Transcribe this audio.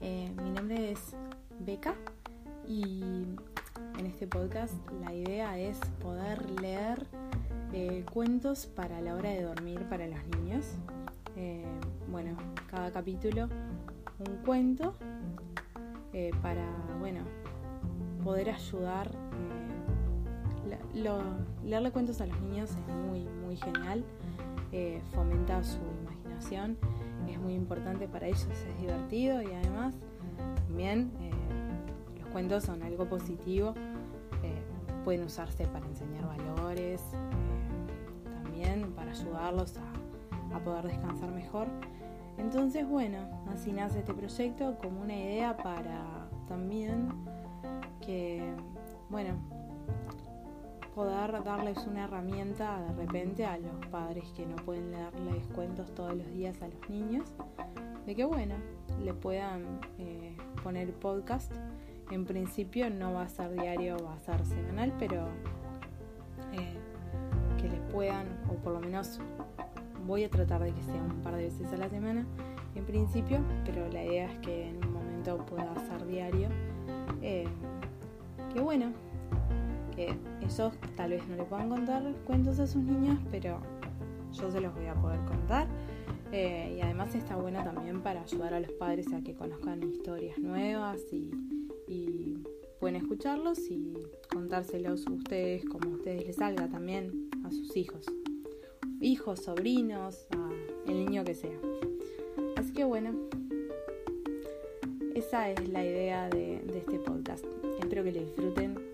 Eh, mi nombre es Beca y en este podcast la idea es poder leer eh, cuentos para la hora de dormir para los niños. Eh, bueno, cada capítulo un cuento para, bueno, poder ayudar. leerle cuentos a los niños es muy, muy genial, fomenta su imaginación, es muy importante para ellos, es divertido y además también eh, los cuentos son algo positivo, eh, pueden usarse para enseñar valores, eh, también para ayudarlos a, a poder descansar mejor. Entonces, bueno, así nace este proyecto como una idea para también que, bueno, poder darles una herramienta de repente a los padres que no pueden leerles cuentos todos los días a los niños, de que, bueno, le puedan eh, poner podcast. En principio no va a ser diario, va a ser semanal, pero eh, que les puedan, o por lo menos voy a tratar de que sea un par de veces a la semana en principio, pero la idea es que en un momento pueda ser diario. Eh, que bueno, que ellos tal vez no le puedan contar cuentos a sus niños, pero yo se los voy a poder contar. Eh, y además está bueno también para ayudar a los padres a que conozcan historias nuevas y, pueden escucharlos y contárselos ustedes como a ustedes les salga también a sus hijos. Hijos, sobrinos, a el niño que sea. Así que bueno, esa es la idea de, de este podcast. Espero que lo disfruten